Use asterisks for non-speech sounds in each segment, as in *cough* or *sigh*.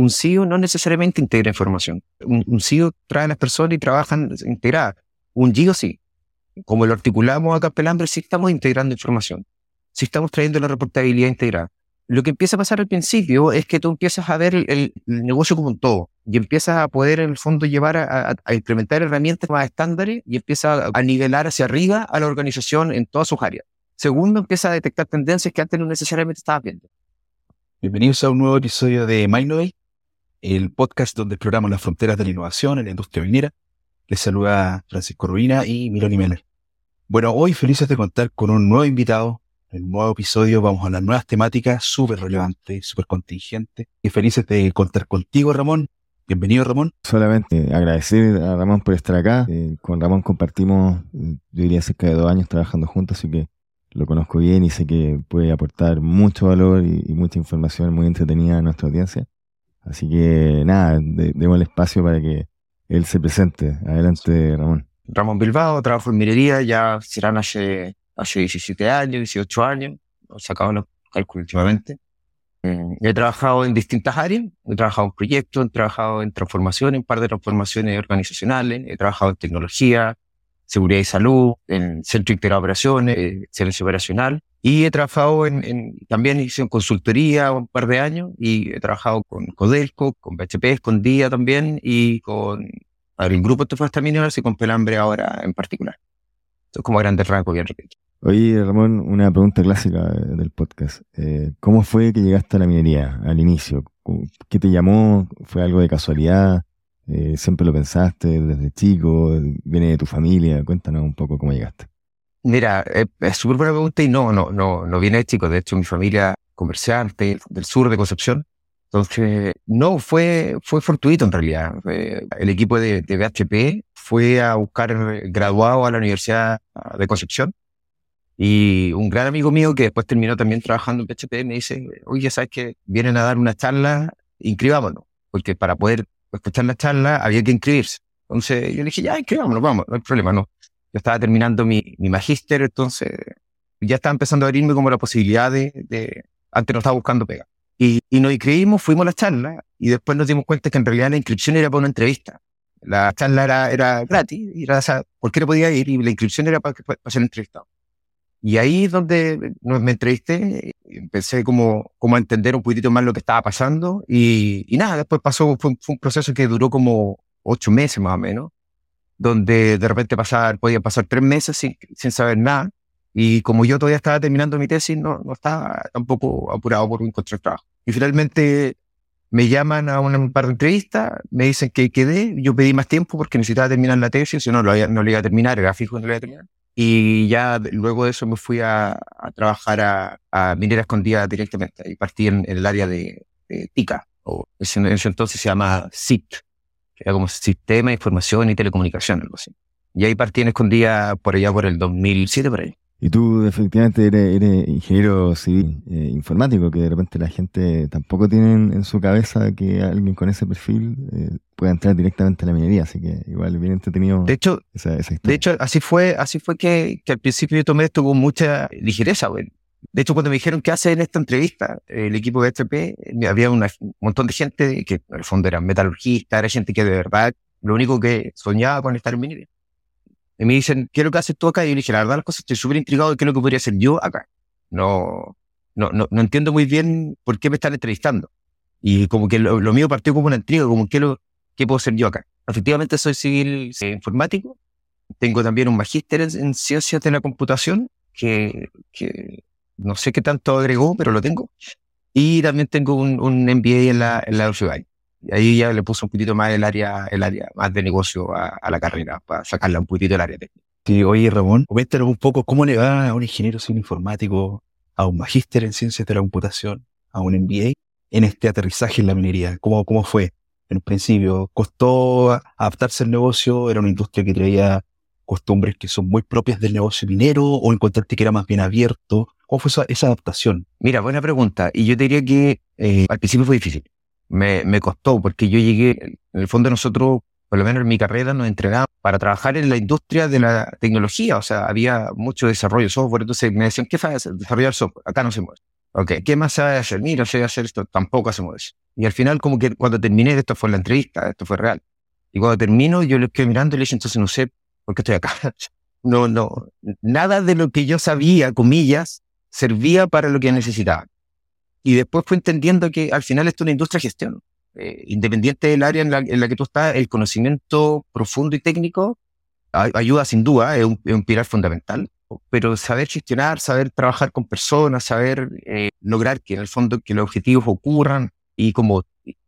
Un CEO no necesariamente integra información. Un, un CEO trae a las personas y trabajan integradas. Un GIO sí. Como lo articulamos acá en Pelambre, sí estamos integrando información. Sí estamos trayendo la reportabilidad integrada. Lo que empieza a pasar al principio es que tú empiezas a ver el, negocio como un todo y empiezas a poder en el fondo llevar a, implementar herramientas más estándares y empieza a, nivelar hacia arriba a la organización en todas sus áreas. Segundo, empieza a detectar tendencias que antes no necesariamente estabas viendo. Bienvenidos a un nuevo episodio de Mindway, el podcast donde exploramos las fronteras de la innovación en la industria minera. Les saluda Francisco Rubina y Miloni Meller. Bueno, hoy felices de contar con un nuevo invitado. En un nuevo episodio vamos a hablar nuevas temáticas súper relevantes, súper contingentes. Y felices de contar contigo, Ramón. Bienvenido, Ramón. Solamente agradecer a Ramón por estar acá. Eh, con Ramón compartimos, eh, yo diría, cerca de dos años trabajando juntos, así que lo conozco bien y sé que puede aportar mucho valor y mucha información muy entretenida a nuestra audiencia. Así que nada, de, demos el espacio para que él se presente. Adelante, Ramón. Ramón Bilbao, trabajo en minería, ya serán hace, hace 17 años, 18 años, he sacado los cálculos últimamente. Eh, he trabajado en distintas áreas, he trabajado en proyectos, he trabajado en transformación, en par de transformaciones organizacionales, he trabajado en tecnología, seguridad y salud, en centro integrado de operaciones, eh, excelencia operacional. Y he trabajado en, también hice en consultoría un par de años y he trabajado con Codelco, con BHP, con DIA también y con el grupo de Minerals y con Pelambre ahora en particular. Esto es como grandes rasgos bien repito. Oye, Ramón, una pregunta clásica del podcast. Eh, ¿Cómo fue que llegaste a la minería al inicio? ¿Qué te llamó? ¿Fue algo de casualidad? Eh, ¿Siempre lo pensaste desde chico? ¿Viene de tu familia? Cuéntanos un poco cómo llegaste. Mira, es, es súper buena pregunta y no, no, no, no viene de chico. De hecho, mi familia comerciante del sur de Concepción. Entonces, no, fue, fue fortuito en realidad. El equipo de, de BHP fue a buscar graduado a la Universidad de Concepción y un gran amigo mío que después terminó también trabajando en BHP me dice, oye, ¿sabes que Vienen a dar una charla, inscribámonos, porque para poder escuchar la charla había que inscribirse. Entonces yo dije, ya, inscribámonos, vamos, no hay problema, no. Yo estaba terminando mi, mi magíster, entonces ya estaba empezando a abrirme como la posibilidad de, de antes no estaba buscando pega. Y, y nos inscribimos, fuimos a la charla y después nos dimos cuenta que en realidad la inscripción era para una entrevista. La charla era, era gratis, era, o sea, cualquiera podía ir y la inscripción era para, para ser entrevistado. Y ahí es donde me entrevisté, empecé como, como a entender un poquitito más lo que estaba pasando y, y nada, después pasó, fue, fue, un proceso que duró como ocho meses más o menos, donde de repente pasar, podía pasar tres meses sin, sin saber nada y como yo todavía estaba terminando mi tesis, no, no estaba tampoco apurado por encontrar trabajo. Y finalmente me llaman a un par de entrevistas, me dicen que quedé, yo pedí más tiempo porque necesitaba terminar la tesis, si no, no, no lo iba a terminar, era fijo que no lo iba a terminar. Y ya luego de eso me fui a, trabajar a, a, Minera Escondida directamente y partí en, el área de, TICA, o en ese entonces se llama SIT, era como Sistema de Información y Telecomunicación, algo así. Y ahí partí en Escondida por allá por el 2007, por ahí. Y tú efectivamente eres, eres ingeniero civil eh, informático, que de repente la gente tampoco tiene en su cabeza que alguien con ese perfil eh, pueda entrar directamente a la minería, así que igual bien entretenido. De hecho, esa, esa de hecho así fue, así fue que, que, al principio yo tomé esto con mucha ligereza. Güey. De hecho, cuando me dijeron qué hacer en esta entrevista, el equipo de HP, había una, un montón de gente que en el fondo eran metalurgistas, era gente que de verdad lo único que soñaba con estar en minería. Y me dicen, ¿qué es lo que haces tú acá? Y yo dije, la verdad, las cosas, estoy súper intrigado de qué es lo que podría hacer yo acá. No, no, no, no entiendo muy bien por qué me están entrevistando. Y como que lo, lo mío partió como una intriga, como qué, lo, qué puedo hacer yo acá. Efectivamente, soy civil eh, informático. Tengo también un magíster en, en, ciencias de la computación, que, que no sé qué tanto agregó, pero lo tengo. Y también tengo un, un MBA en la, en la UCI. Y ahí ya le puse un poquito más el área, el área más de negocio a, a la carrera, para sacarla un poquitito del área técnica. Sí, oye, Ramón, coméntanos un poco cómo le va a un ingeniero civil informático, a un magíster en ciencias de la computación, a un MBA, en este aterrizaje en la minería. ¿Cómo, cómo fue? En un principio, ¿costó adaptarse al negocio? ¿Era una industria que traía costumbres que son muy propias del negocio minero o encontraste que era más bien abierto? ¿Cómo fue esa, esa adaptación? Mira, buena pregunta. Y yo diría que eh, al principio fue difícil me, me costó porque yo llegué, en el fondo nosotros, por lo menos en mi carrera, nos entrenamos para trabajar en la industria de la tecnología, o sea, había mucho desarrollo de software, entonces me decían, ¿qué fue desarrollar software? Acá no se mueve. Ok, ¿qué más a hacer? Mira, a hacer esto, tampoco hacemos eso. Y al final, como que cuando terminé, esto fue la entrevista, esto fue real. Y cuando termino, yo le quedo mirando y le dije, entonces no sé por qué estoy acá. *laughs* No, no, nada de lo que yo sabía, comillas, servía para lo que necesitaba. Y después fue entendiendo que al final esto es una industria de gestión. Eh, independiente del área en la, en la, que tú estás, el conocimiento profundo y técnico ayuda sin duda, es un, es un pilar fundamental pero saber gestionar, saber trabajar con personas, saber eh, lograr que en el fondo que los objetivos ocurran y como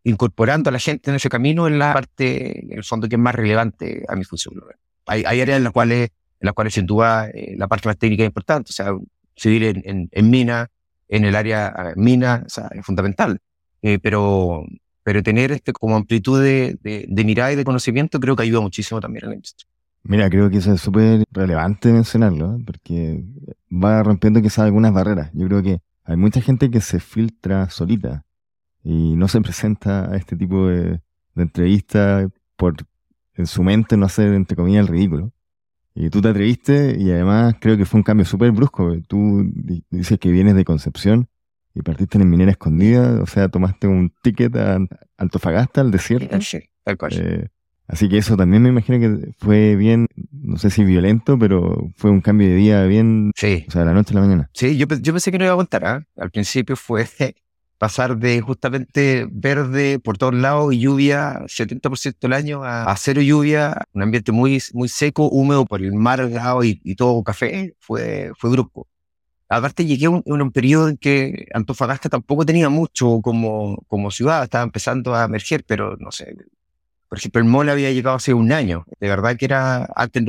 incorporando a la gente en ese camino es la parte, en el fondo, que es más relevante a mi función. Hay, hay áreas en las cuales, en las cuales sin duda eh, la parte más técnica es importante, o sea, civil en, en, en mina, en el área eh, mina, o sea, es fundamental. Eh, pero, pero tener este como amplitud de, de, de mirada y de conocimiento creo que ayuda muchísimo también a la industria. Mira, creo que eso es súper relevante mencionarlo, ¿eh? porque va rompiendo quizás algunas barreras. Yo creo que hay mucha gente que se filtra solita y no se presenta a este tipo de, de entrevistas por en su mente no hacer, entre comillas, el ridículo. Y tú te atreviste y además creo que fue un cambio súper brusco. Tú dices que vienes de Concepción y partiste en Minera Escondida, o sea, tomaste un ticket a Antofagasta, al desierto. Sí, tal cual. Eh, Así que eso también me imagino que fue bien, no sé si violento, pero fue un cambio de día bien, sí. o sea, de la noche a la mañana. Sí, yo, yo pensé que no iba a aguantar. ¿eh? Al principio fue pasar de justamente verde por todos lados y lluvia 70% del año a, a, cero lluvia, un ambiente muy, muy seco, húmedo por el mar lado y, y todo café, fue, fue brusco. Aparte llegué a un, un, periodo en que Antofagasta tampoco tenía mucho como, como ciudad, estaba empezando a emerger, pero no sé, por ejemplo, el mall había llegado hace un año. De verdad que era antes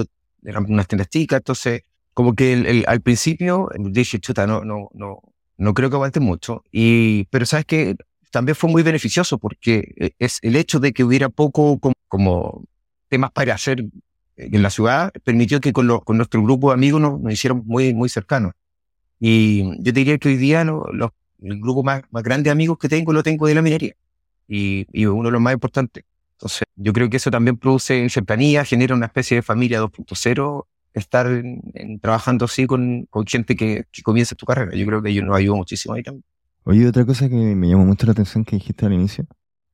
eran unas tiendas chicas, entonces como que el, el, al principio dije, chuta, no, no, no, no creo que aguante mucho. Y, pero sabes que también fue muy beneficioso porque e, es el hecho de que hubiera poco como, temas para hacer en la ciudad permitió que con, lo, con nuestro grupo de amigos nos, nos hicieron muy, muy cercanos. Y yo diría que hoy día lo, lo, el grupo más, más grande de amigos que tengo lo tengo de la minería. Y, y uno de los más importantes. Entonces, yo creo que eso también produce cercanía, genera una especie de familia 2.0, estar en, trabajando así con, gente que, que, comienza tu carrera. Yo creo que ellos nos ayudó muchísimo ahí también. Oye, otra cosa que me llamó mucho la atención que dijiste al inicio,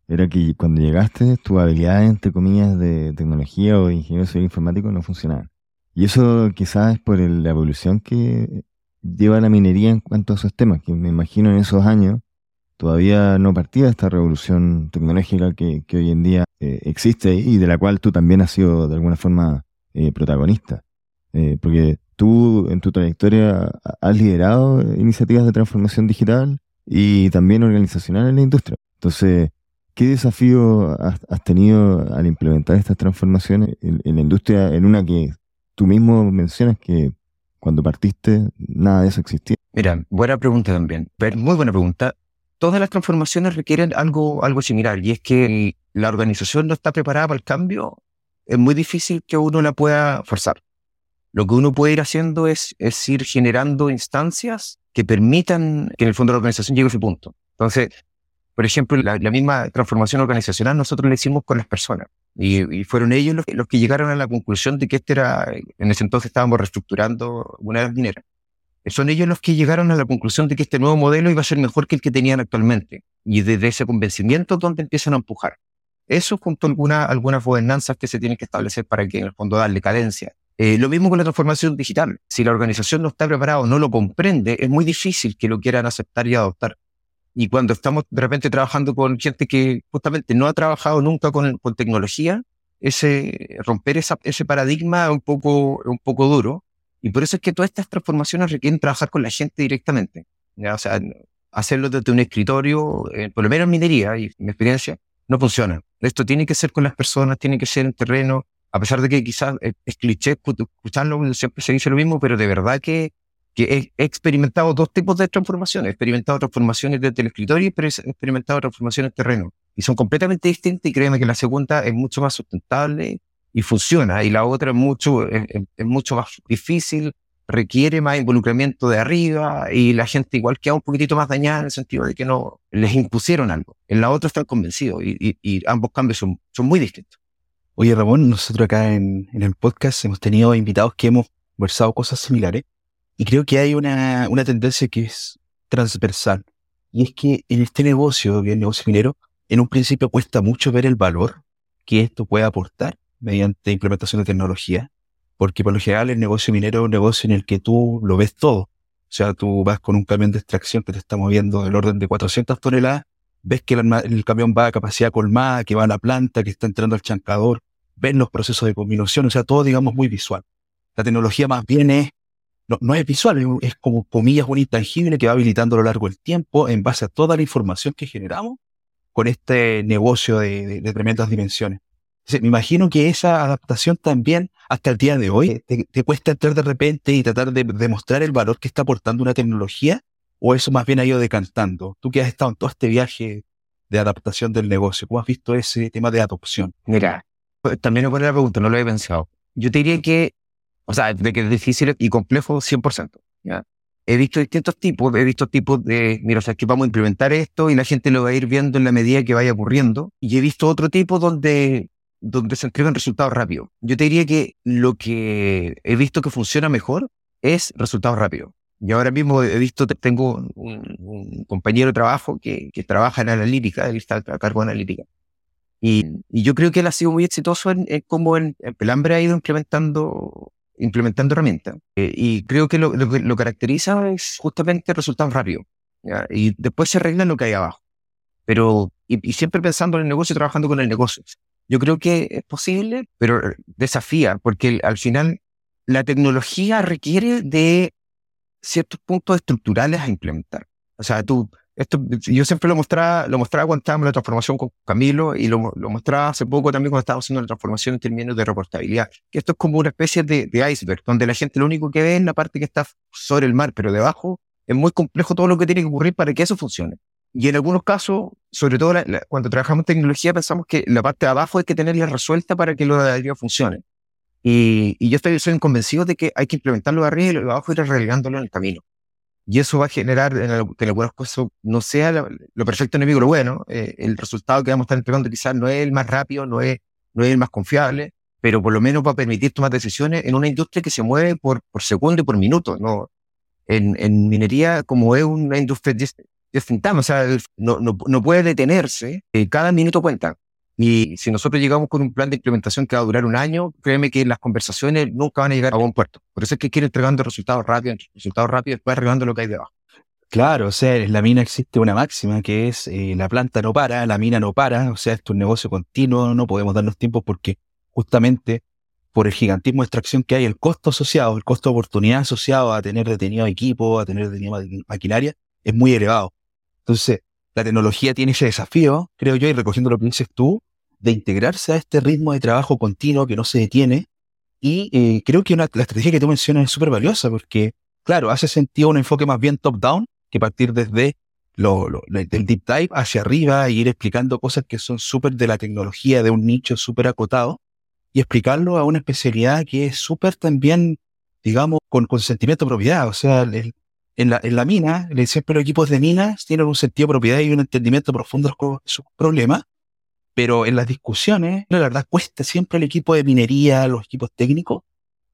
era que cuando llegaste, tus habilidades, entre comillas, de tecnología o de ingeniero civil informático no funcionaban. Y eso quizás es por la evolución que lleva la minería en cuanto a esos temas, que me imagino en esos años todavía no partía esta revolución tecnológica que, que hoy en día eh, existe y de la cual tú también has sido de alguna forma eh, protagonista. Eh, porque tú en tu trayectoria has liderado iniciativas de transformación digital y también organizacional en la industria. Entonces, ¿qué desafío has, has tenido al implementar estas transformaciones en, en la industria, en una que tú mismo mencionas que cuando partiste nada de eso existía? Mira, buena pregunta también. Muy buena pregunta todas las transformaciones requieren algo, algo similar y es que la organización no está preparada para el cambio, es muy difícil que uno la pueda forzar. Lo que uno puede ir haciendo es, es ir generando instancias que permitan que en el fondo la organización llegue a ese punto. Entonces, por ejemplo, la, la misma transformación organizacional nosotros la hicimos con las personas y, y fueron ellos los, los, que llegaron a la conclusión de que este era, en ese entonces estábamos reestructurando una de las mineras son ellos los que llegaron a la conclusión de que este nuevo modelo iba a ser mejor que el que tenían actualmente. Y desde ese convencimiento es donde empiezan a empujar. Eso junto a alguna, algunas gobernanzas que se tienen que establecer para que en el fondo darle cadencia. Eh, lo mismo con la transformación digital. Si la organización no está preparada o no lo comprende, es muy difícil que lo quieran aceptar y adoptar. Y cuando estamos de repente trabajando con gente que justamente no ha trabajado nunca con, con tecnología, ese romper esa, ese paradigma es un poco, un poco duro y por eso es que todas estas transformaciones requieren trabajar con la gente directamente. ¿ya? O sea, hacerlo desde un escritorio, eh, por lo menos en minería y mi experiencia, no funciona. Esto tiene que ser con las personas, tiene que ser en terreno, a pesar de que quizás es, es cliché escucharlo, siempre se dice lo mismo, pero de verdad que, he, experimentado dos tipos de transformaciones. He experimentado transformaciones desde el escritorio y he experimentado transformaciones en terreno. Y son completamente distintas y créeme que la segunda es mucho más sustentable y funciona, y la otra es mucho, es, mucho más difícil, requiere más involucramiento de arriba y la gente igual queda un poquitito más dañada en el sentido de que no les impusieron algo. En la otra están convencidos y, y ambos cambios son, son muy distintos. Oye Ramón, nosotros acá en, el podcast hemos tenido invitados que hemos conversado cosas similares y creo que hay una, una tendencia que es transversal. Y es que en este negocio, que el negocio minero, en un principio cuesta mucho ver el valor que esto puede aportar mediante implementación de tecnología, porque por lo general el negocio minero es un negocio en el que tú lo ves todo. O sea, tú vas con un camión de extracción que te está moviendo del orden de 400 toneladas, ves que el, camión va a capacidad colmada, que va a la planta, que está entrando al chancador, ves los procesos de combinación, o sea, todo digamos muy visual. La tecnología más bien es, no, es visual, es como comillas un intangible que va habilitando a lo largo del tiempo en base a toda la información que generamos con este negocio de tremendas dimensiones me imagino que esa adaptación también, hasta el día de hoy, te, cuesta entrar de repente y tratar de demostrar el valor que está aportando una tecnología, o eso más bien ha ido decantando. Tú que has estado en todo este viaje de adaptación del negocio, ¿cómo has visto ese tema de adopción? Mira, también me pone la pregunta, no lo he pensado. Yo te diría que, o sea, de que es difícil y complejo 100%. ¿ya? He visto distintos tipos, he visto tipos de, mira, o sea, que vamos a implementar esto y la gente lo va a ir viendo en la medida que vaya ocurriendo. Y he visto otro tipo donde donde se entregan resultados rápidos. Yo te diría que lo que he visto que funciona mejor es resultados rápidos. Y ahora mismo he visto, tengo un, compañero de trabajo que, que, trabaja en analítica, él está a cargo de analítica. Y, y yo creo que él ha sido muy exitoso en, cómo en, Pelambre ha ido implementando, implementando herramientas. Eh, y creo que lo, lo que lo caracteriza es justamente resultados rápidos. Y después se arregla lo que hay abajo. Pero, y, y siempre pensando en el negocio trabajando con el negocio. Yo creo que es posible, pero desafía, porque al final la tecnología requiere de ciertos puntos estructurales a implementar. O sea, tú, esto, yo siempre lo mostraba, lo mostraba cuando estábamos en la transformación con Camilo y lo, lo mostraba hace poco también cuando estábamos haciendo la transformación en términos de reportabilidad. Que esto es como una especie de, de iceberg, donde la gente lo único que ve es la parte que está sobre el mar, pero debajo es muy complejo todo lo que tiene que ocurrir para que eso funcione. Y en algunos casos, sobre todo cuando trabajamos en tecnología, pensamos que la parte de abajo hay que tenerla resuelta para que lo de arriba funcione. Y, y yo estoy, soy convencido de que hay que implementarlo de arriba y lo de abajo ir relegándolo en el camino. Y eso va a generar en, algunos casos no sea lo, perfecto enemigo lo bueno. Eh, el resultado que vamos a estar entregando quizás no es el más rápido, no es, no es el más confiable, pero por lo menos va a permitir tomar decisiones en una industria que se mueve por, por segundo y por minuto. ¿no? En, en minería, como es una industria o sea, no, no, no puede detenerse, eh, cada minuto cuenta. Y si nosotros llegamos con un plan de implementación que va a durar un año, créeme que las conversaciones nunca van a llegar a buen puerto. Por eso es que quiere entregando resultados rápidos, resultados rápidos, después arreglando lo que hay debajo. Claro, o sea, en la mina existe una máxima que es eh, la planta no para, la mina no para, o sea, esto es un negocio continuo, no podemos darnos tiempo porque justamente por el gigantismo de extracción que hay, el costo asociado, el costo de oportunidad asociado a tener detenido equipo, a tener detenido maquinaria, es muy elevado. Entonces, la tecnología tiene ese desafío, creo yo, y recogiendo lo que dices tú, de integrarse a este ritmo de trabajo continuo que no se detiene. Y eh, creo que una, la estrategia que tú mencionas es súper valiosa porque, claro, hace sentido un enfoque más bien top-down que partir desde lo, del deep dive hacia arriba e ir explicando cosas que son súper de la tecnología, de un nicho súper acotado, y explicarlo a una especialidad que es súper también, digamos, con consentimiento de propiedad. O sea, el, en la, en la mina, siempre los equipos de minas tienen un sentido de propiedad y un entendimiento profundo de sus problemas, pero en las discusiones, la verdad, cuesta siempre al equipo de minería, los equipos técnicos,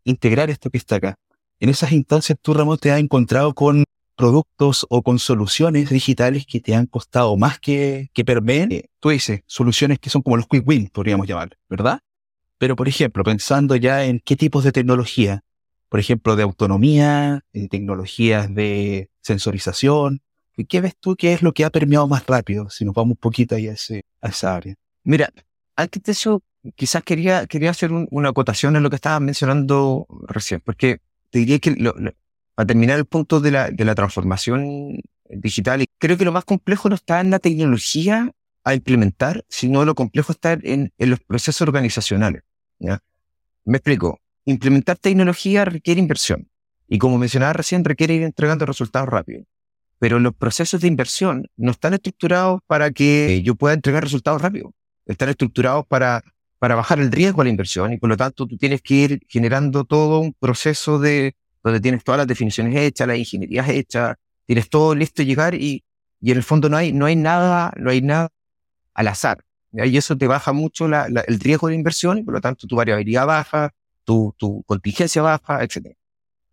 integrar esto que está acá. En esas instancias, tú, Ramón, te has encontrado con productos o con soluciones digitales que te han costado más que, que permeen. Eh, tú dices, soluciones que son como los quick win, podríamos llamar, ¿verdad? Pero, por ejemplo, pensando ya en qué tipos de tecnología, por ejemplo, de autonomía, de tecnologías de sensorización. ¿Qué ves tú que es lo que ha permeado más rápido, si nos vamos un poquito ahí a, a esa área? Mira, antes de eso, quizás quería, quería hacer una acotación en lo que estabas mencionando recién, porque te diría que para terminar el punto de la, de la transformación digital, creo que lo más complejo no está en la tecnología a implementar, sino lo complejo está en, en los procesos organizacionales. Me explico implementar tecnología requiere inversión. Y como mencionaba recién, requiere ir entregando resultados rápidos. Pero los procesos de inversión no están estructurados para que yo pueda entregar resultados rápidos. Están estructurados para, para bajar el riesgo a la inversión y por lo tanto tú tienes que ir generando todo un proceso de donde tienes todas las definiciones hechas, las ingenierías hechas, tienes todo listo llegar y, y en el fondo no hay, no hay nada, no hay nada al azar. Y eso te baja mucho el riesgo de inversión y por lo tanto tu variabilidad baja, tu, tu contingencia baja, etc.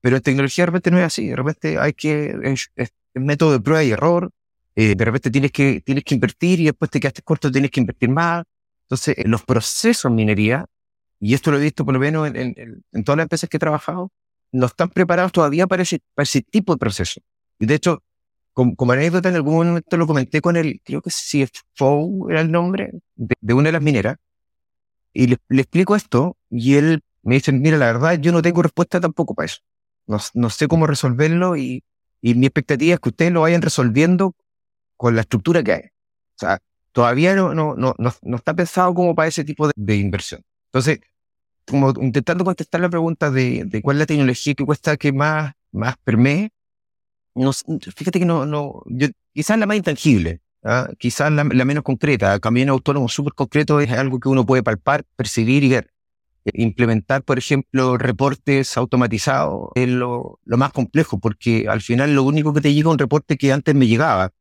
Pero en tecnología de repente no es así, de repente hay que, es, es método de prueba y error, eh, de repente tienes que, tienes que invertir y después te quedaste corto, tienes que invertir más. Entonces, los procesos en minería, y esto lo he visto por lo menos en, en, en todas las empresas que he trabajado, no están preparados todavía para ese, para ese tipo de proceso. Y de hecho, como, como, anécdota, en algún momento lo comenté con el, creo que CFO era el nombre, de, de una de las mineras, y le, le, explico esto, y él me dice, mira, la verdad, yo no tengo respuesta tampoco para eso. No, no sé cómo resolverlo y, y mi expectativa es que ustedes lo vayan resolviendo con la estructura que hay. O sea, todavía no, no, no, no, está pensado como para ese tipo de, de, inversión. Entonces, como intentando contestar la pregunta de, de cuál es la tecnología que cuesta que más, más permee, no, fíjate que no, no, yo, quizás la más intangible, ¿ah? quizás la, menos concreta. Camino autónomo súper concreto es algo que uno puede palpar, percibir y ver. Implementar, por ejemplo, reportes automatizados es lo, lo más complejo, porque al final lo único que te llega es un reporte que antes me llegaba.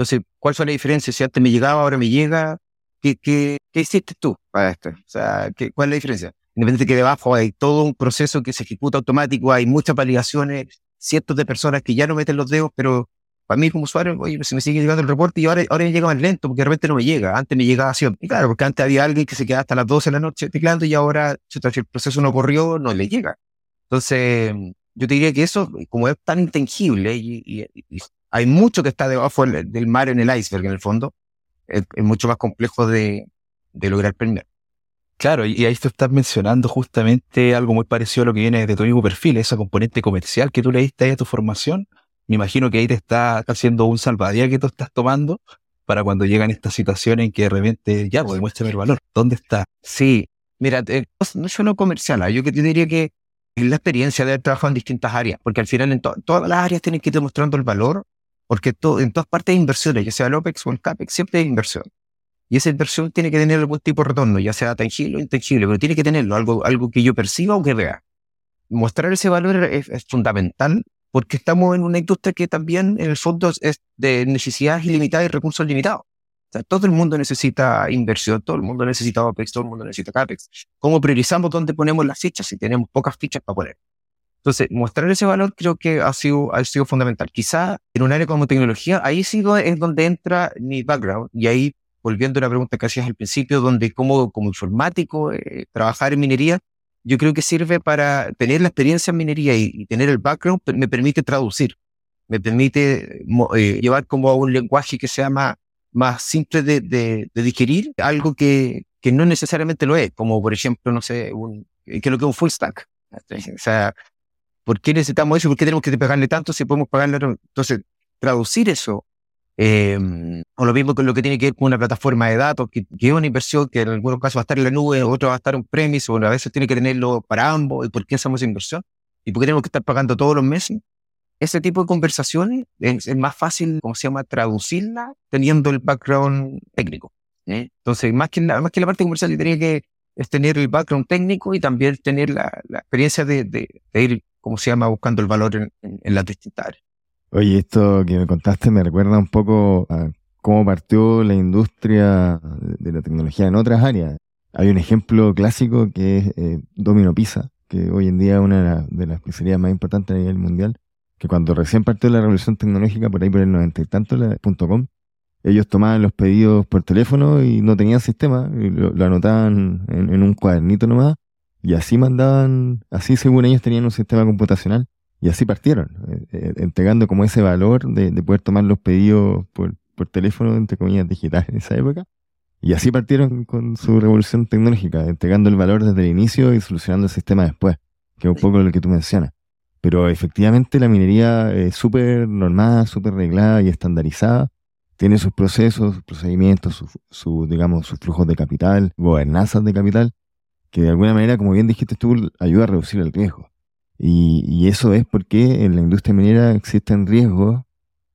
Entonces, ¿cuál fue la diferencia? Si antes me llegaba, ahora me llega. ¿Qué, qué, qué hiciste tú para esto? O sea, ¿qué, ¿cuál es la diferencia? Independientemente que debajo hay todo un proceso que se ejecuta automático, hay muchas validaciones, cientos de personas que ya no meten los dedos, pero para mí como usuario, oye, se me sigue llegando el reporte y ahora, ahora me llega más lento porque de repente no me llega. Antes me llegaba siempre. Y claro, porque antes había alguien que se quedaba hasta las 12 de la noche teclando y ahora, si el proceso no corrió, no le llega. Entonces, yo te diría que eso, como es tan intangible y, y, y hay mucho que está debajo del mar en el iceberg, en el fondo, es, es mucho más complejo de, de lograr prender. Claro, y ahí tú estás mencionando justamente algo muy parecido a lo que viene de tu mismo perfil, esa componente comercial que tú le diste ahí a tu formación. Me imagino que ahí te está haciendo un salvadía que tú estás tomando para cuando llegan estas situaciones en que de repente, ya, pues demuéstrame el valor. ¿Dónde está? Sí, mira, eh, no solo comercial, ¿eh? yo que te diría que es la experiencia de haber trabajado en distintas áreas, porque al final en to todas las áreas tienes que ir demostrando el valor, porque en todas partes hay inversiones, ya sea el OPEX o el CAPEX, siempre hay inversión. Y esa inversión tiene que tener algún tipo de retorno, ya sea tangible o intangible, pero tiene que tenerlo, algo, algo que yo perciba o que vea. Mostrar ese valor es, es fundamental porque estamos en una industria que también en el fondo es de necesidades ilimitadas y recursos limitados. O sea, todo el mundo necesita inversión, todo el mundo necesita OPEX, todo el mundo necesita CAPEX. ¿Cómo priorizamos dónde ponemos las fichas si tenemos pocas fichas para poner? Entonces, mostrar ese valor creo que ha sido, ha sido fundamental. Quizá en un área como tecnología, ahí sí es donde entra mi background y ahí volviendo a la pregunta que hacías al principio, donde como, como informático, eh, trabajar en minería, yo creo que sirve para tener la experiencia en minería y, y tener el background, me permite traducir, me permite eh, llevar como a un lenguaje que sea más, más simple de, de, de, digerir, algo que, que no necesariamente lo es, como por ejemplo, no sé, un, que es lo que es un full stack. O sea, ¿por qué necesitamos eso? ¿Por qué tenemos que pagarle tanto si podemos pagarle? Entonces, traducir eso eh, o lo mismo con lo que tiene que ver con una plataforma de datos, que, que, es una inversión que en algunos casos va a estar en la nube, otro va a estar en premise, o a veces tiene que tenerlo para ambos. ¿Y por qué hacemos inversión? ¿Y por qué tenemos que estar pagando todos los meses? Ese tipo de conversaciones es, es más fácil, ¿cómo se llama?, traducirla teniendo el background técnico. ¿eh? Entonces, más que, la, más que la parte comercial, yo tenía que es tener el background técnico y también tener la, la experiencia de, de, de, ir, ¿cómo se llama?, buscando el valor en, las distintas áreas. Oye, esto que me contaste me recuerda un poco a cómo partió la industria de la tecnología en otras áreas. Hay un ejemplo clásico que es eh, Domino Pizza, que hoy en día es una de las pizzerías más importantes a nivel mundial, que cuando recién partió la revolución tecnológica, por ahí por el noventa y tanto, la .com, ellos tomaban los pedidos por teléfono y no tenían sistema, y lo, lo anotaban en, en un cuadernito nomás, y así mandaban, así según ellos tenían un sistema computacional y así partieron, eh, eh, entregando como ese valor de, de, poder tomar los pedidos por, por teléfono, entre comillas, digitales en esa época. Y así partieron con su revolución tecnológica, entregando el valor desde el inicio y solucionando el sistema después, que es un poco lo que tú mencionas. Pero efectivamente la minería es súper normada, súper reglada y estandarizada. Tiene sus procesos, sus procedimientos, sus, su, digamos, sus flujos de capital, gobernanzas de capital, que de alguna manera, como bien dijiste tú, ayuda a reducir el riesgo. Y, y, eso es porque en la industria minera existen riesgos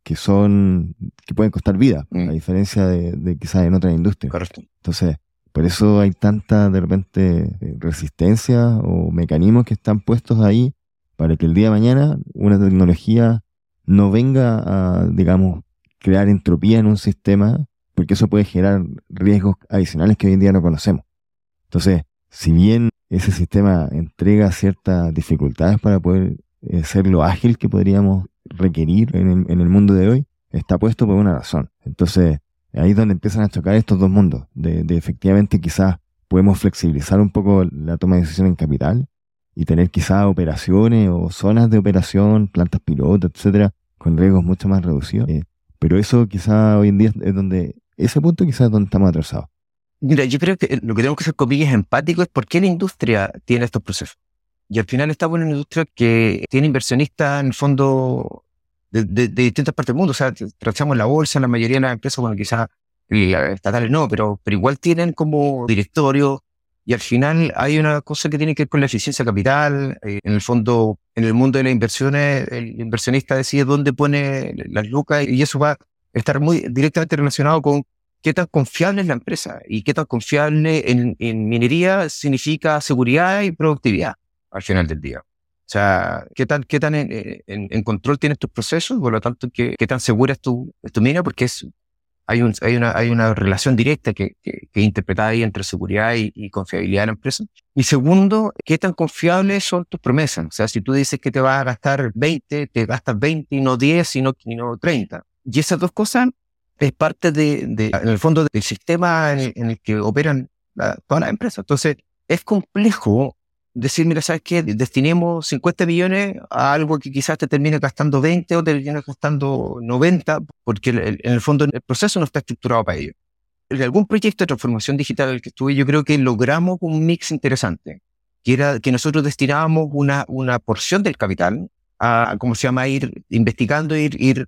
que son que pueden costar vida, mm. a diferencia de, de, quizás en otras industrias. Correcto. Entonces, por eso hay tanta de repente resistencia o mecanismos que están puestos ahí para que el día de mañana una tecnología no venga a, digamos, crear entropía en un sistema, porque eso puede generar riesgos adicionales que hoy en día no conocemos. Entonces, si bien ese sistema entrega ciertas dificultades para poder eh, ser lo ágil que podríamos requerir en el, mundo de hoy, está puesto por una razón. Entonces, ahí es donde empiezan a chocar estos dos mundos, de, de efectivamente quizás podemos flexibilizar un poco la toma de decisión en capital y tener quizás operaciones o zonas de operación, plantas piloto, etcétera, con riesgos mucho más reducidos. Eh, pero eso quizás hoy en día es donde, ese punto quizás es donde estamos atrasados. Mira, yo creo que lo que tenemos que hacer comillas empático es por qué la industria tiene estos procesos. Y al final estamos en una industria que tiene inversionistas en el fondo de, distintas partes del mundo. O sea, trazamos la bolsa, la mayoría de las empresas, bueno, quizás estatales no, pero, pero igual tienen como directorio y al final hay una cosa que tiene que ver con la eficiencia capital. Eh, en el fondo, en el mundo de las inversiones, el inversionista decide dónde pone las lucas y eso va a estar muy directamente relacionado con qué tan confiable es la empresa y qué tan confiable en, minería significa seguridad y productividad al final del día. O sea, qué tan, qué tan en, control tienes tus procesos, por lo tanto, qué, qué tan segura es tu, es tu mina, porque es hay, un, hay, una, hay una relación directa que, que, que interpretada ahí entre seguridad y, confiabilidad de la empresa. Y segundo, ¿qué tan confiables son tus promesas? O sea, si tú dices que te vas a gastar 20, te gastas 20 y no 10, sino, no 30. Y esas dos cosas es parte de, de en el fondo, del sistema en el, que operan todas las empresas. Entonces, es complejo decir, mira, ¿sabes qué? Destinemos 50 millones a algo que quizás te termine gastando 20 o te termine gastando 90, porque en el fondo el proceso no está estructurado para ello. En algún proyecto de transformación digital al que estuve, yo creo que logramos un mix interesante, que era que nosotros destinábamos una, una porción del capital a, ¿cómo se llama?, ir investigando, ir, ir,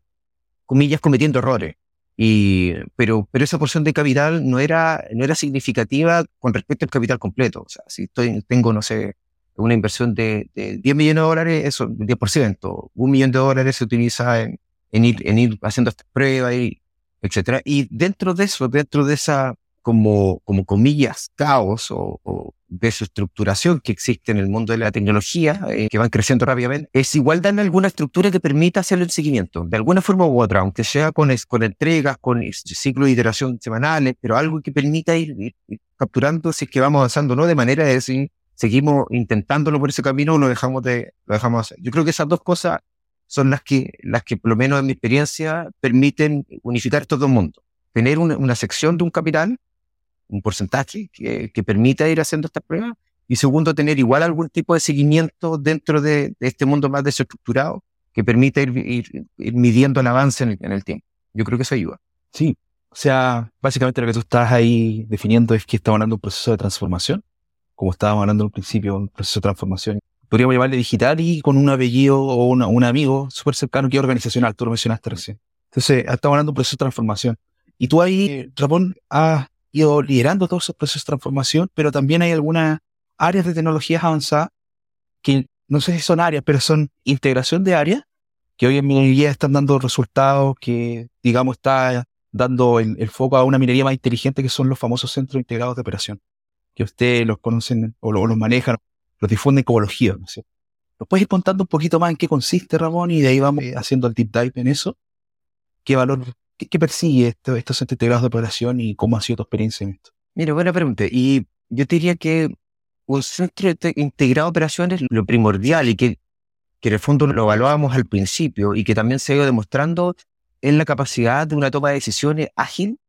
comillas, cometiendo errores. Y, pero, pero esa porción de capital no era, no era significativa con respecto al capital completo. O sea, si estoy, tengo, no sé, una inversión de, de 10 millones de dólares, eso, 10%. Un millón de dólares se utiliza en, en, ir, en ir haciendo estas pruebas, y, etcétera. Y dentro de eso, dentro de esa, como, como comillas, caos o, o desestructuración que existe en el mundo de la tecnología, eh, que van creciendo rápidamente, es igual darle alguna estructura que permita hacer el seguimiento, de alguna forma u otra, aunque sea con, con entregas, con ciclos de iteración semanales, pero algo que permita ir, capturando si es que vamos avanzando, no de manera de decir, seguimos intentándolo por ese camino o lo dejamos de, lo dejamos hacer. Yo creo que esas dos cosas son las que, las que por lo menos en mi experiencia permiten unificar estos dos mundos. Tener una, una sección de un capital un porcentaje que, permita ir haciendo estas pruebas. Y segundo, tener igual algún tipo de seguimiento dentro de, este mundo más desestructurado que permita ir, ir, midiendo el avance en el, tiempo. Yo creo que eso ayuda. Sí, o sea, básicamente lo que tú estás ahí definiendo es que estamos hablando de un proceso de transformación, como estábamos hablando al principio, un proceso de transformación. Podríamos llamarle digital y con un apellido o un amigo súper cercano que es organizacional, tú lo mencionaste recién. Entonces, estamos hablando de un proceso de transformación. Y tú ahí, Ramón, has ido liderando todos esos procesos de transformación, pero también hay algunas áreas de tecnologías avanzadas que no sé si son áreas, pero son integración de áreas que hoy en minería están dando resultados que, digamos, está dando el, foco a una minería más inteligente que son los famosos centros integrados de operación, que ustedes los conocen o, los manejan, los difunden como los GIO. ¿Nos puedes ir contando un poquito más en qué consiste, Ramón? Y de ahí vamos haciendo el deep dive en eso. ¿Qué valor ¿Qué, persigue esto, estos integrados de operación y cómo ha sido tu experiencia en esto? Mira, buena pregunta. Y yo te diría que un centro integrado de operaciones lo primordial y que, que en el fondo lo evaluábamos al principio y que también se ha ido demostrando es la capacidad de una toma de decisiones ágil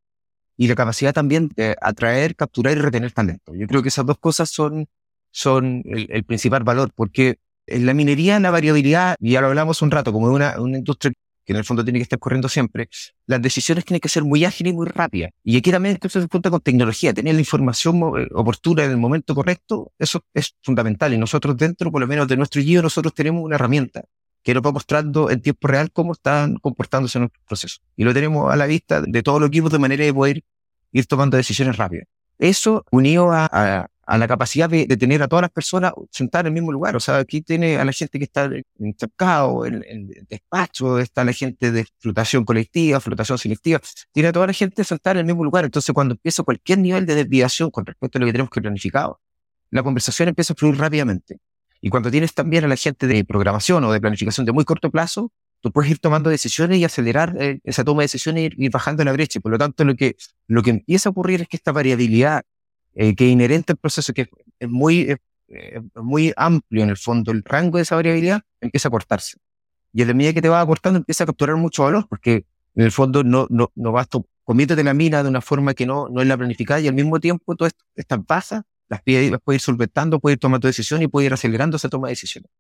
y la capacidad también de atraer, capturar y retener talento. Yo creo que esas dos cosas son, son el, principal valor, porque en la minería la variabilidad, ya lo hablamos un rato, como una, una industria que en el fondo tiene que estar corriendo siempre, las decisiones tienen que ser muy ágiles y muy rápidas. Y aquí también esto se cuenta con tecnología, tener la información eh, oportuna en el momento correcto, eso es fundamental. Y nosotros dentro, por lo menos de nuestro guío, nosotros tenemos una herramienta que nos va mostrando en tiempo real cómo están comportándose en nuestro proceso. Y lo tenemos a la vista de todos los equipos de manera de poder ir tomando decisiones rápidas. Eso unido a la capacidad de, tener a todas las personas sentadas en el mismo lugar. O sea, aquí tiene a la gente que está en cercado, en despacho, está la gente de flotación colectiva, flotación selectiva, tiene a toda la gente sentada en el mismo lugar. Entonces, cuando empieza cualquier nivel de desviación con respecto a lo que tenemos que planificado, la conversación empieza a fluir rápidamente. Y cuando tienes también a la gente de programación o de planificación de muy corto plazo, tú puedes ir tomando decisiones y acelerar eh, esa toma de decisiones y ir, bajando la brecha. Por lo tanto, lo que, lo que empieza a ocurrir es que esta variabilidad eh, que es inherente al proceso, que es muy, eh, muy amplio en el fondo, el rango de esa variabilidad empieza a cortarse. Y a la medida que te va acortando empieza a capturar mucho valor, porque en el fondo no, no, no vas comiéndote la mina de una forma que no, no es la planificada y al mismo tiempo todas estas pasas las, las puedes ir solventando, puedes ir tomando decisiones y puedes ir acelerando esa toma de decisiones.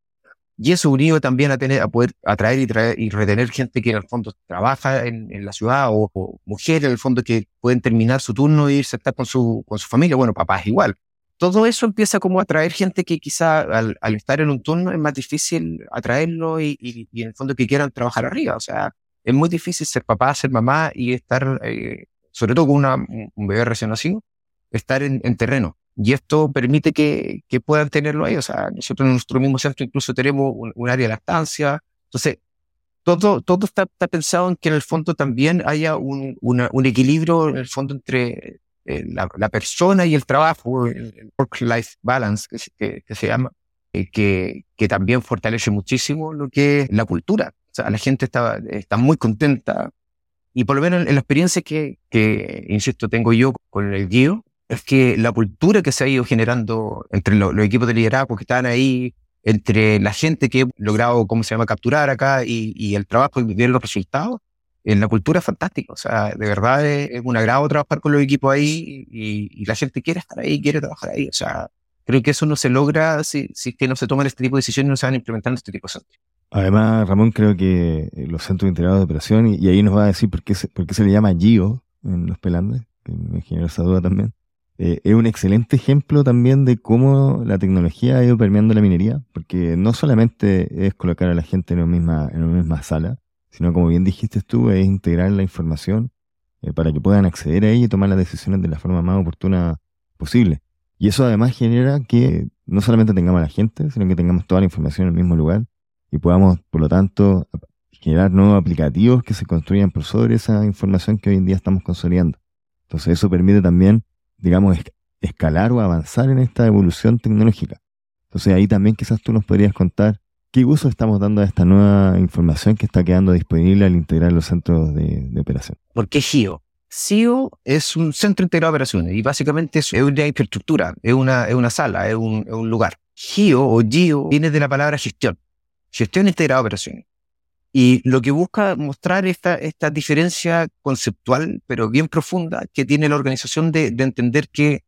Y eso unido también a, tener, a poder atraer y, traer, y retener gente que en el fondo trabaja en, en la ciudad o, mujeres en el fondo que pueden terminar su turno e irse a estar con su, con su familia. Bueno, papás igual. Todo eso empieza como a atraer gente que quizá al, al estar en un turno es más difícil atraerlo y, y, y, en el fondo que quieran trabajar arriba. O sea, es muy difícil ser papá, ser mamá y estar, eh, sobre todo con una, un bebé recién nacido, estar en, en terreno. Y esto permite que, que, puedan tenerlo ahí. O sea, nosotros en nuestro mismo centro incluso tenemos un, área de lactancia. Entonces, todo, todo está, está, pensado en que en el fondo también haya un, una, un equilibrio en el fondo entre eh, la, la, persona y el trabajo, el, work-life balance que, que, se llama, eh, que, que también fortalece muchísimo lo que es la cultura. O sea, la gente está, está muy contenta. Y por lo menos en la experiencia que, que, insisto, tengo yo con el guío, es que la cultura que se ha ido generando entre los equipos de liderazgo que están ahí, entre la gente que he logrado, ¿cómo se llama?, capturar acá y, y el trabajo y ver los resultados, en la cultura es fantástico. O sea, de verdad es, un agrado trabajar con los equipos ahí y, la gente quiere estar ahí, quiere trabajar ahí. O sea, creo que eso no se logra si, si que no se toman este tipo de decisiones y no se van implementando este tipo de cosas. Además, Ramón, creo que los centros integrados de operación, y, ahí nos va a decir por qué se, por qué se le llama GIO en los pelandes, que me genera esa duda también eh, es un excelente ejemplo también de cómo la tecnología ha ido permeando la minería, porque no solamente es colocar a la gente en una misma, en una misma sala, sino como bien dijiste tú, es integrar la información eh, para que puedan acceder a ella y tomar las decisiones de la forma más oportuna posible. Y eso además genera que no solamente tengamos a la gente, sino que tengamos toda la información en el mismo lugar y podamos, por lo tanto, generar nuevos aplicativos que se construyan por sobre esa información que hoy en día estamos consolidando. Entonces eso permite también digamos, escalar o avanzar en esta evolución tecnológica. Entonces ahí también quizás tú nos podrías contar qué uso estamos dando a esta nueva información que está quedando disponible al integrar los centros de, operación. ¿Por qué GIO? CIO es un centro integrado de operaciones y básicamente es una infraestructura, es una, es una sala, es un, es un lugar. GIO o GIO viene de la palabra gestión, gestión integrada de operaciones. Y lo que busca mostrar esta, esta diferencia conceptual, pero bien profunda, que tiene la organización de, de entender que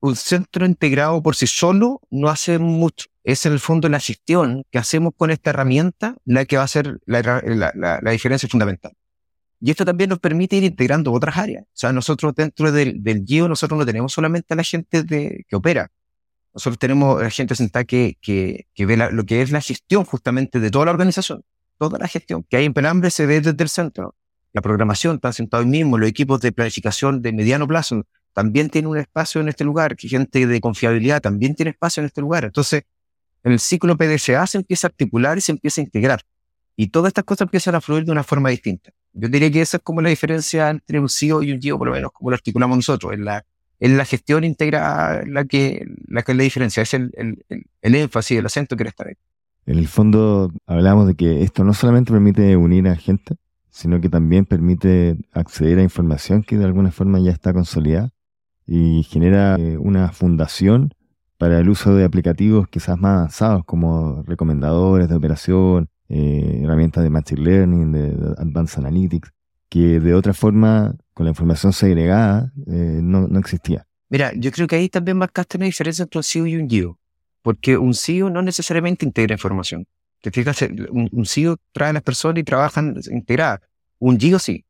un centro integrado por sí solo no hace mucho. Es en el fondo la gestión que hacemos con esta herramienta la que va a ser la, la, la, la diferencia fundamental. Y esto también nos permite ir integrando otras áreas. O sea, nosotros dentro del, del GIO, nosotros no tenemos solamente a la gente de, que opera. Nosotros tenemos a la gente sentada que, que, que ve lo que es la gestión justamente de toda la organización toda la gestión que hay en Pelambre se ve desde el centro. La programación está sentado ahí mismo, los equipos de planificación de mediano plazo también tienen un espacio en este lugar, que gente de confiabilidad también tiene espacio en este lugar. Entonces, en el ciclo PDCA se empieza a articular y se empieza a integrar. Y todas estas cosas empiezan a fluir de una forma distinta. Yo diría que esa es como la diferencia entre un CEO y un GIO, por lo menos como lo articulamos nosotros. En la, en la gestión integrada la que, la que es la diferencia, es el, el, el, el énfasis, el acento que quiere estar ahí. En el fondo hablamos de que esto no solamente permite unir a gente, sino que también permite acceder a información que de alguna forma ya está consolidada y genera eh, una fundación para el uso de aplicativos quizás más avanzados como recomendadores de operación, eh, herramientas de Machine Learning, de, Advanced Analytics, que de otra forma, con la información segregada, eh, no, existía. Mira, yo creo que ahí también marcaste una diferencia entre un CEO y un GIO porque un CEO no necesariamente integra información. Te fijas, un, CEO trae a las personas y trabajan integradas. Un GIO sí.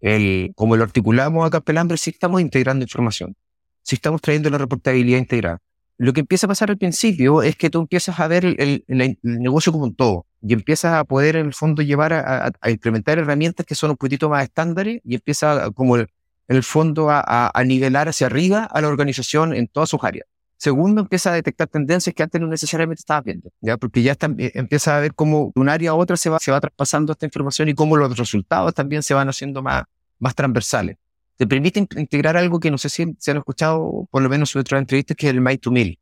El, como lo articulamos acá en Pelambre, sí estamos integrando información. Sí estamos trayendo la reportabilidad integrada. Lo que empieza a pasar al principio es que tú empiezas a ver el, el, negocio como un todo y empiezas a poder en el fondo llevar a, a, implementar herramientas que son un poquito más estándares y empieza como el, en el fondo a, a nivelar hacia arriba a la organización en todas sus áreas. Segundo, empieza a detectar tendencias que antes no necesariamente estabas viendo, ¿ya? Porque ya está, eh, empieza a ver cómo de un área a otra se va, se va traspasando esta información y cómo los resultados también se van haciendo más, más transversales. Te permite integrar algo que no sé si se han escuchado, por lo menos en otras entrevistas, que es el Made to Mill.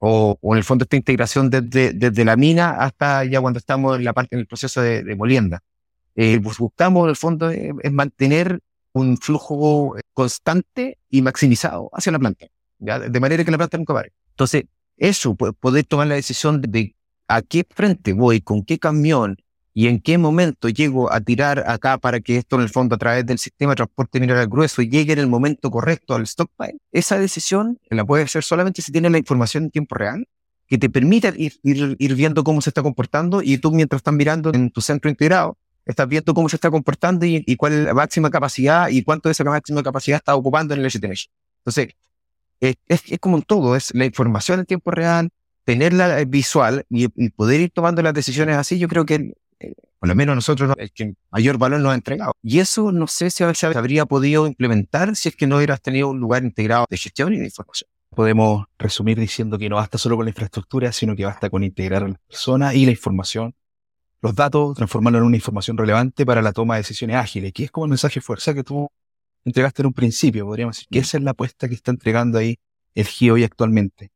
O, o, en el fondo esta integración desde, desde la mina hasta ya cuando estamos en la parte, en el proceso de, de molienda. Eh, buscamos en el fondo es, es mantener un flujo constante y maximizado hacia la planta. De manera que la planta nunca pare. Entonces, eso, poder tomar la decisión de a qué frente voy, con qué camión y en qué momento llego a tirar acá para que esto en el fondo a través del sistema de transporte mineral grueso llegue en el momento correcto al stockpile. Esa decisión la puede hacer solamente si tiene la información en tiempo real que te permita ir, ir, viendo cómo se está comportando y tú mientras estás mirando en tu centro integrado, estás viendo cómo se está comportando y, cuál es la máxima capacidad y cuánto de esa máxima capacidad está ocupando en el estimation. Entonces, es, es, como en todo, es la información en tiempo real, tenerla visual y, poder ir tomando las decisiones así, yo creo que eh, por lo menos nosotros el que mayor valor nos ha entregado. Y eso no sé si habría podido implementar si es que no hubieras tenido un lugar integrado de gestión y de información. Podemos resumir diciendo que no basta solo con la infraestructura, sino que basta con integrar a la persona y la información, los datos, transformarlo en una información relevante para la toma de decisiones ágiles, que es como el mensaje fuerza que tú entregaste en un principio, podríamos decir que esa es la apuesta que está entregando ahí el GIO hoy actualmente.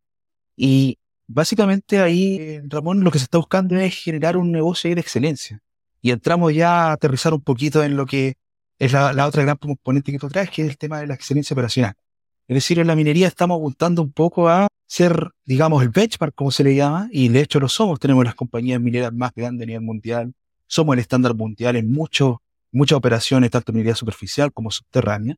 Y básicamente ahí, Ramón, lo que se está buscando es generar un negocio de excelencia. Y entramos ya a aterrizar un poquito en lo que es la, otra gran componente que tú traes, que es el tema de la excelencia operacional. Es decir, en la minería estamos apuntando un poco a ser, digamos, el benchmark, como se le llama, y de hecho lo somos. Tenemos las compañías mineras más grandes a nivel mundial. Somos el estándar mundial en muchos muchas operaciones, tanto minería superficial como subterránea.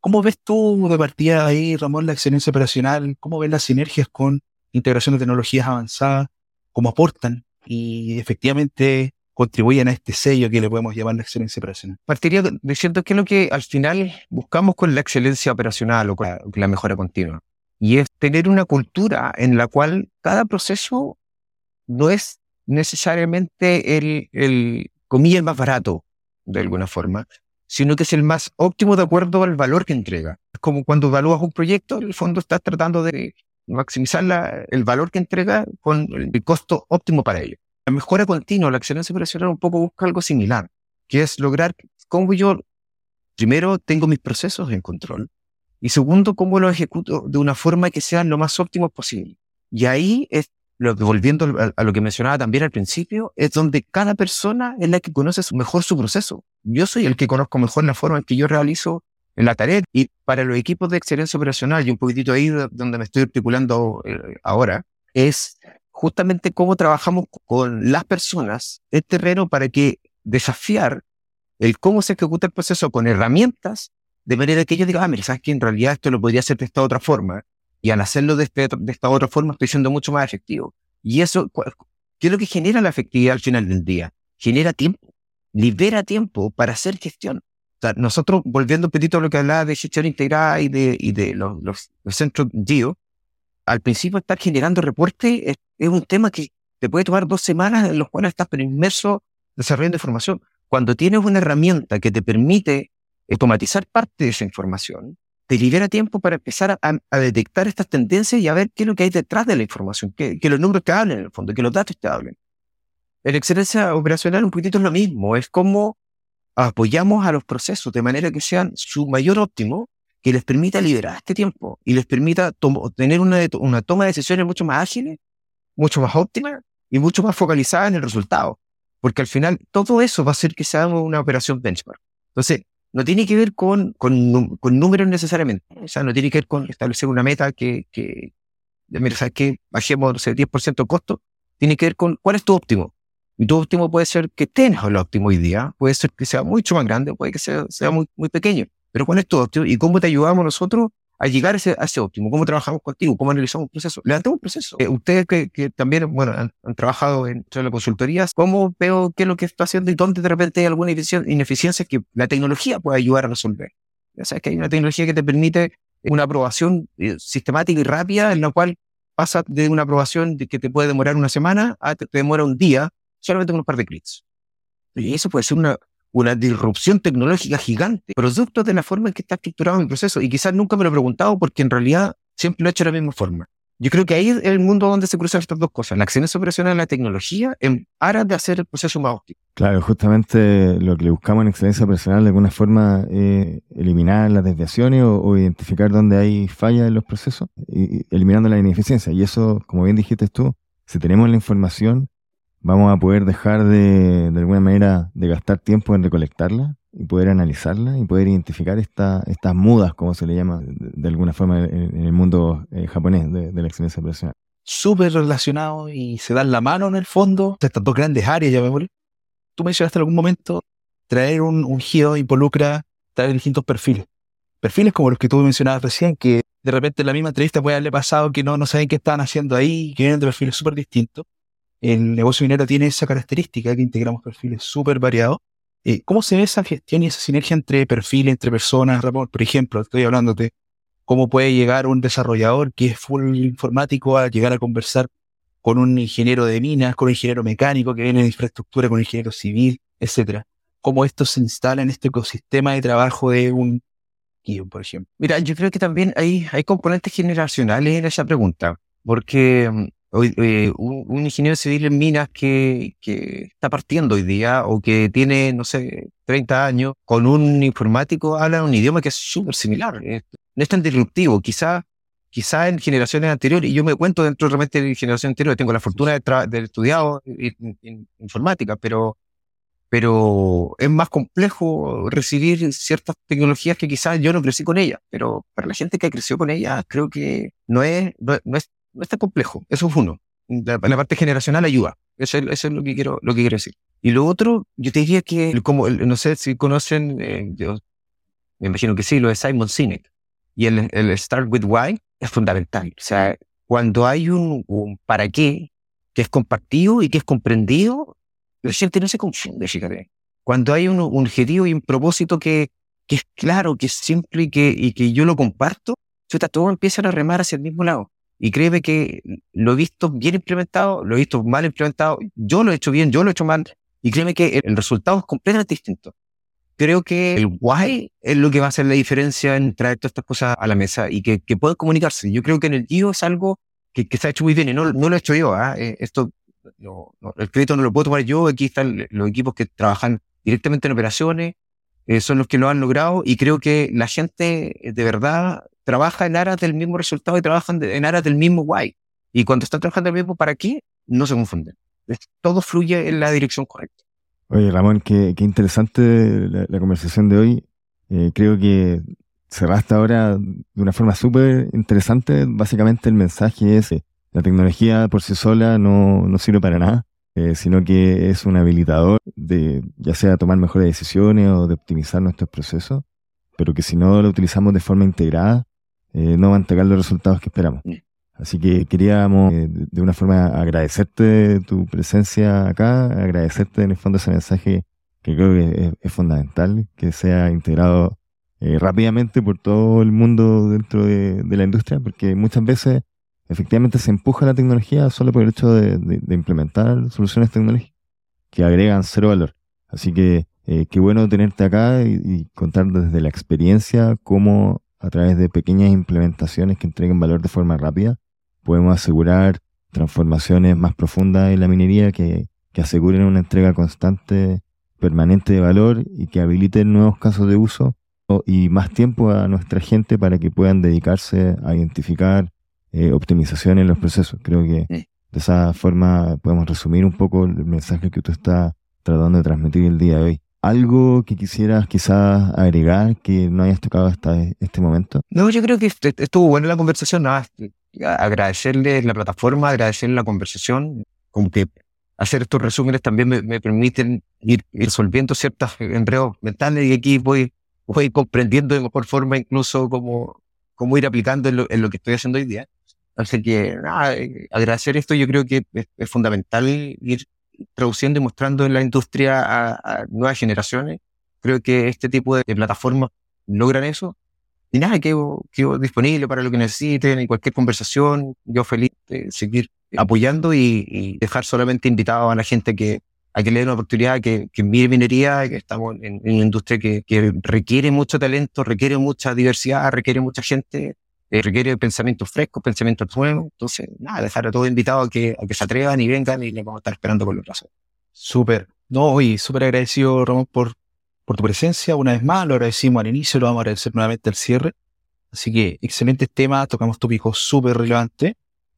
¿Cómo ves tú de partida ahí, Ramón, la excelencia operacional? ¿Cómo ves las sinergias con integración de tecnologías avanzadas? ¿Cómo aportan y efectivamente contribuyen a este sello que le podemos llamar la excelencia operacional? Partiría diciendo que es lo que al final buscamos con la excelencia operacional o con la, mejora continua. Y es tener una cultura en la cual cada proceso no es necesariamente el, el comillas, más barato de alguna forma, sino que es el más óptimo de acuerdo al valor que entrega. Es como cuando evalúas un proyecto, en el fondo estás tratando de maximizar el valor que entrega con el costo óptimo para ello. La mejora continua, la excelencia operacional un poco busca algo similar, que es lograr cómo yo, primero, tengo mis procesos en control y segundo, cómo los ejecuto de una forma que sean lo más óptimos posible. Y ahí es volviendo a, lo que mencionaba también al principio, es donde cada persona es la que conoce mejor su proceso. Yo soy el que conozco mejor la forma en que yo realizo la tarea y para los equipos de excelencia operacional y un poquitito ahí donde me estoy articulando eh, ahora, es justamente cómo trabajamos con las personas el terreno para que desafiar el cómo se ejecuta el proceso con herramientas de manera que ellos digan, ah, mira, sabes que en realidad esto lo podría hacer de esta otra forma y al hacerlo de, este, de esta otra forma estoy siendo mucho más efectivo. Y eso, ¿qué es lo que genera la efectividad al final del día? Genera tiempo, libera tiempo para hacer gestión. O sea, nosotros, volviendo un poquito a lo que hablaba de gestión integrada y de, y de los, los, centros GEO, al principio estar generando reporte es, es, un tema que te puede tomar dos semanas en los cuales estás inmerso desarrollando información. Cuando tienes una herramienta que te permite automatizar parte de esa información, te libera tiempo para empezar a, detectar estas tendencias y a ver qué es lo que hay detrás de la información, que, los números te hablen en el fondo, que los datos te hablen. En excelencia operacional un poquito es lo mismo, es como apoyamos a los procesos de manera que sean su mayor óptimo, que les permita liberar este tiempo y les permita tener una, una toma de decisiones mucho más ágiles, mucho más óptima y mucho más focalizada en el resultado. Porque al final todo eso va a hacer que sea una operación benchmark. Entonces, no tiene que ver con, con, con, números necesariamente. O sea, no tiene que ver con establecer una meta que, que mira, ¿sabes qué? Bajemos, no sé, 10% de costo. Tiene que ver con cuál es tu óptimo. Y tu óptimo puede ser que tengas el óptimo hoy día, puede ser que sea mucho más grande, puede que sea, sea muy, muy pequeño. Pero cuál es tu óptimo y cómo te ayudamos nosotros a llegar a ese, a ese óptimo, cómo trabajamos contigo, cómo analizamos un proceso. Levantamos un proceso. Eh, ustedes que, que, también, bueno, han, trabajado en, la consultoría, ¿cómo veo qué es lo que está haciendo y dónde de repente hay alguna ineficiencia que la tecnología puede ayudar a resolver? Ya sabes que hay una tecnología que te permite una aprobación eh, sistemática y rápida en la cual pasa de una aprobación que te puede demorar una semana a te, te demora un día solamente con un par de clics. Y eso puede ser una, una disrupción tecnológica gigante, producto de la forma en que está estructurado mi proceso. Y quizás nunca me lo he preguntado porque en realidad siempre lo he hecho de la misma forma. Yo creo que ahí es el mundo donde se cruzan estas dos cosas, la excelencia operacional y la tecnología, en aras de hacer el proceso más óptimo. Claro, justamente lo que le buscamos en excelencia operacional de alguna forma es eliminar las desviaciones o, identificar dónde hay fallas en los procesos, y, eliminando la ineficiencia. Y eso, como bien dijiste tú, si tenemos la información, vamos a poder dejar de, de alguna manera, de gastar tiempo en recolectarla y poder analizarla y poder identificar esta, estas mudas, como se le llama de, alguna forma en, el mundo eh, japonés de, la excelencia operacional. súper relacionados y se dan la mano en el fondo. Estas dos grandes áreas, me Tú mencionaste en algún momento, traer un, GIO involucra traer distintos perfiles. Perfiles como los que tú mencionabas recién, que de repente en la misma entrevista puede haberle pasado que no, no saben qué estaban haciendo ahí, que vienen de perfiles súper distintos. El negocio minero tiene esa característica que integramos perfiles súper variados. Eh, ¿Cómo se ve esa gestión y esa sinergia entre perfiles, entre personas? Por ejemplo, estoy hablando de cómo puede llegar un desarrollador que es full informático a llegar a conversar con un ingeniero de minas, con un ingeniero mecánico que viene de infraestructura, con un ingeniero civil, etcétera. Cómo esto se instala en este ecosistema de trabajo de un por ejemplo. Mira, yo creo que también hay, hay componentes generacionales en esa pregunta, porque mm, eh, un, ingeniero civil en minas que, que está partiendo hoy día o que tiene, no sé, 30 años, con un informático habla un idioma que es súper similar. no es tan disruptivo. Quizá, quizá en generaciones anteriores, y yo me cuento dentro realmente de generaciones anteriores, tengo la fortuna de, de estudiado en informática, pero pero es más complejo recibir ciertas tecnologías que quizás yo no crecí con ellas, pero para la gente que creció con ellas creo que no es, no, es, no es tan complejo, eso es uno. La, parte generacional ayuda, eso, es lo que quiero, lo que quiero decir. Y lo otro, yo te diría que, como, no sé si conocen, eh, yo me imagino que sí, lo de Simon Sinek. Y el, el Start with Why es fundamental. O sea, cuando hay un, un para qué que es compartido y que es comprendido, la gente no se confunde, fíjate. Cuando hay un, objetivo y un propósito que, que, es claro, que es simple y que, y que yo lo comparto, todos empiezan a remar hacia el mismo lado. Y créeme que lo he visto bien implementado, lo he visto mal implementado, yo lo he hecho bien, yo lo he hecho mal, y créeme que el, resultado es completamente distinto. Creo que el why es lo que va a hacer la diferencia en traer todas estas cosas a la mesa y que, que puedan comunicarse. Yo creo que en el IO es algo que, que se ha hecho muy bien y no, no lo he hecho yo. ¿ah? Eh, esto no, el crédito no lo puedo tomar yo, aquí están los equipos que trabajan directamente en operaciones, eh, son los que lo han logrado y creo que la gente de verdad trabaja en aras del mismo resultado y trabajan en aras del mismo guay. Y cuando están trabajando el mismo para qué, no se confunden. Todo fluye en la dirección correcta. Oye, Ramón, qué, interesante la, conversación de hoy. Eh, creo que cerraste ahora de una forma súper interesante. Básicamente el mensaje es, la tecnología por sí sola no, no sirve para nada, eh, sino que es un habilitador de ya sea tomar mejores decisiones o de optimizar nuestros procesos, pero que si no lo utilizamos de forma integrada, eh, no va a entregar los resultados que esperamos. Así que queríamos eh, de una forma agradecerte tu presencia acá, agradecerte en el fondo ese mensaje que creo que es, fundamental, que sea integrado rápidamente por todo el mundo dentro de, de la industria, porque muchas veces efectivamente se empuja la tecnología solo por el hecho de, implementar soluciones tecnológicas que agregan cero valor. Así que eh, qué bueno tenerte acá y, contar desde la experiencia cómo a través de pequeñas implementaciones que entreguen valor de forma rápida podemos asegurar transformaciones más profundas en la minería que, que aseguren una entrega constante, permanente de valor y que habiliten nuevos casos de uso y más tiempo a nuestra gente para que puedan dedicarse a identificar eh, optimización en los procesos. Creo que de esa forma podemos resumir un poco el mensaje que tú estás tratando de transmitir el día de hoy. ¿Algo que quisieras quizás agregar que no hayas tocado hasta este momento? No, yo creo que estuvo buena la conversación. Nada, agradecerle la plataforma, agradecerle la conversación. Como que hacer estos resúmenes también me, permiten ir, resolviendo ciertos enredos mentales y aquí voy, voy comprendiendo de mejor forma incluso cómo, cómo ir aplicando en lo que estoy haciendo hoy día. Así que eh, agradecer esto yo creo que es, fundamental ir traduciendo y mostrando en la industria a, nuevas generaciones. Creo que este tipo de, plataformas logran eso. Y nada, quedo, quedo, disponible para lo que necesiten y cualquier conversación. Yo feliz de seguir apoyando y, dejar solamente invitado a la gente que a que le den una oportunidad, que, que mire minería, que estamos en, una industria que requiere mucho talento, requiere mucha diversidad, requiere mucha gente eh, requiere pensamientos frescos, pensamientos nuevos. Entonces, nada, dejar a todos invitados a que, a que se atrevan y vengan y les vamos a estar esperando con los brazos. Súper. No, y súper agradecido, Ramón, por, por tu presencia. Una vez más, lo agradecimos al inicio, lo vamos a agradecer nuevamente al cierre. Así que, excelentes temas, tocamos tópicos súper relevantes.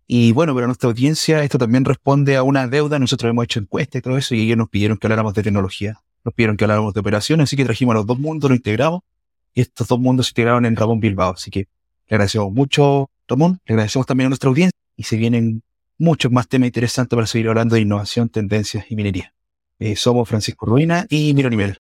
Y bueno, para nuestra audiencia, esto también responde a una deuda. Nosotros hemos hecho encuestas y todo eso, y ellos nos pidieron que habláramos de tecnología, nos pidieron que habláramos de operaciones, así que trajimos a los dos mundos, los integramos, y estos dos mundos se integraron en Ramón Bilbao. Así que le agradecemos mucho, Ramón. Le agradecemos también a nuestra audiencia y se vienen muchos más temas interesantes para seguir hablando de innovación, tendencias y minería. Eh, somos Francisco Ruina y Miro Nivel.